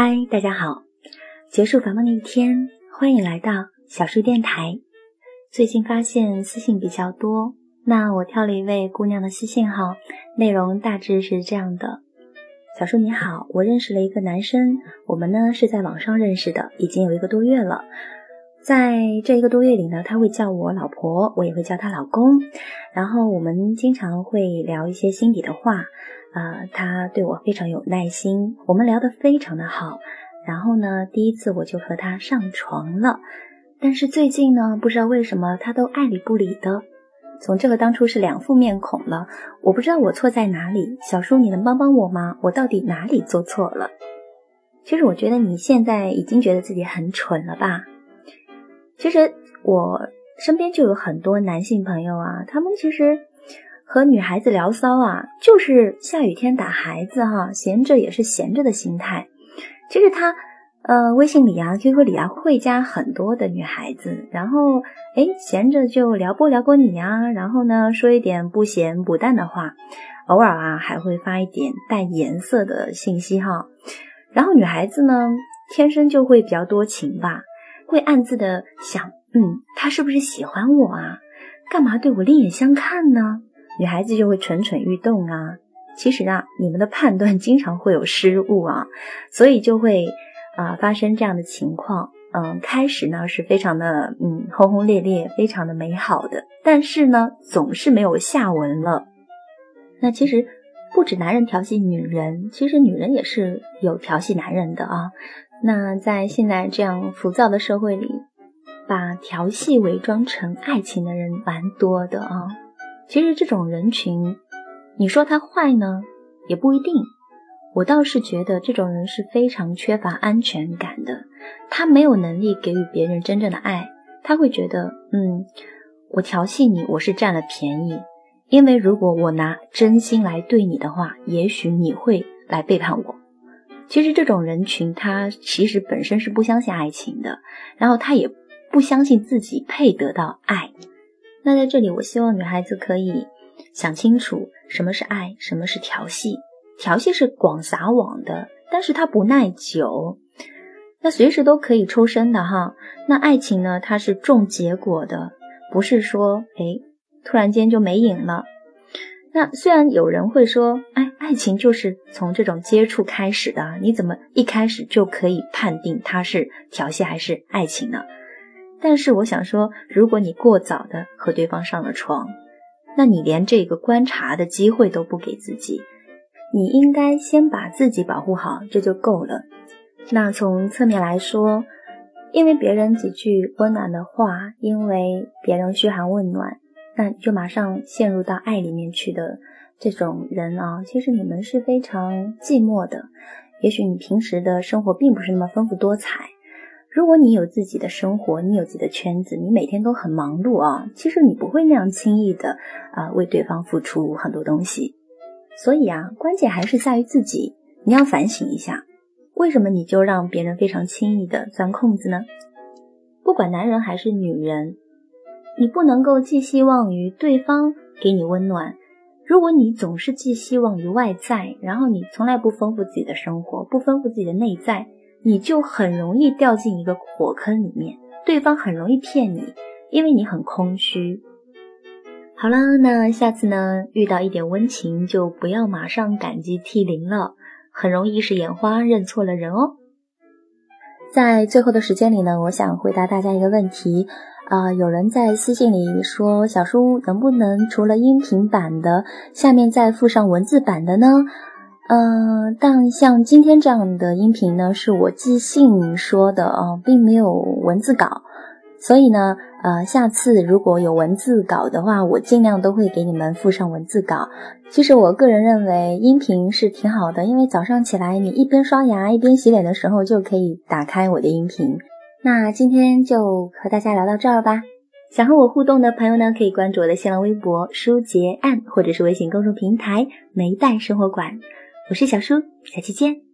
嗨，大家好！结束繁忙的一天，欢迎来到小树电台。最近发现私信比较多，那我挑了一位姑娘的私信号，内容大致是这样的：小树你好，我认识了一个男生，我们呢是在网上认识的，已经有一个多月了。在这一个多月里呢，他会叫我老婆，我也会叫他老公，然后我们经常会聊一些心底的话。呃，他对我非常有耐心，我们聊得非常的好。然后呢，第一次我就和他上床了。但是最近呢，不知道为什么他都爱理不理的。从这个当初是两副面孔了，我不知道我错在哪里。小叔，你能帮帮我吗？我到底哪里做错了？其实我觉得你现在已经觉得自己很蠢了吧？其实我身边就有很多男性朋友啊，他们其实。和女孩子聊骚啊，就是下雨天打孩子哈，闲着也是闲着的心态。其实他，呃，微信里啊，QQ 里啊，会加很多的女孩子，然后哎，闲着就撩拨撩拨你呀，然后呢，说一点不咸不淡的话，偶尔啊，还会发一点带颜色的信息哈。然后女孩子呢，天生就会比较多情吧，会暗自的想，嗯，他是不是喜欢我啊？干嘛对我另眼相看呢？女孩子就会蠢蠢欲动啊，其实啊，你们的判断经常会有失误啊，所以就会啊发生这样的情况。嗯，开始呢是非常的嗯轰轰烈烈，非常的美好的，但是呢总是没有下文了。那其实不止男人调戏女人，其实女人也是有调戏男人的啊。那在现在这样浮躁的社会里，把调戏伪装成爱情的人蛮多的啊。其实这种人群，你说他坏呢，也不一定。我倒是觉得这种人是非常缺乏安全感的，他没有能力给予别人真正的爱，他会觉得，嗯，我调戏你，我是占了便宜。因为如果我拿真心来对你的话，也许你会来背叛我。其实这种人群，他其实本身是不相信爱情的，然后他也不相信自己配得到爱。那在这里，我希望女孩子可以想清楚什么是爱，什么是调戏。调戏是广撒网的，但是它不耐久，那随时都可以抽身的哈。那爱情呢，它是重结果的，不是说哎突然间就没影了。那虽然有人会说，哎，爱情就是从这种接触开始的，你怎么一开始就可以判定它是调戏还是爱情呢？但是我想说，如果你过早的和对方上了床，那你连这个观察的机会都不给自己，你应该先把自己保护好，这就够了。那从侧面来说，因为别人几句温暖的话，因为别人嘘寒问暖，那就马上陷入到爱里面去的这种人啊，其实你们是非常寂寞的。也许你平时的生活并不是那么丰富多彩。如果你有自己的生活，你有自己的圈子，你每天都很忙碌啊，其实你不会那样轻易的啊为对方付出很多东西。所以啊，关键还是在于自己，你要反省一下，为什么你就让别人非常轻易的钻空子呢？不管男人还是女人，你不能够寄希望于对方给你温暖。如果你总是寄希望于外在，然后你从来不丰富自己的生活，不丰富自己的内在。你就很容易掉进一个火坑里面，对方很容易骗你，因为你很空虚。好了，那下次呢，遇到一点温情就不要马上感激涕零了，很容易是眼花认错了人哦。在最后的时间里呢，我想回答大家一个问题啊，有人在私信里说，小叔能不能除了音频版的，下面再附上文字版的呢？嗯，但像今天这样的音频呢，是我即兴说的啊，并没有文字稿，所以呢，呃，下次如果有文字稿的话，我尽量都会给你们附上文字稿。其实我个人认为音频是挺好的，因为早上起来你一边刷牙一边洗脸的时候就可以打开我的音频。那今天就和大家聊到这儿吧。想和我互动的朋友呢，可以关注我的新浪微博“书结案”或者是微信公众平台“梅代生活馆”。我是小叔，下期见。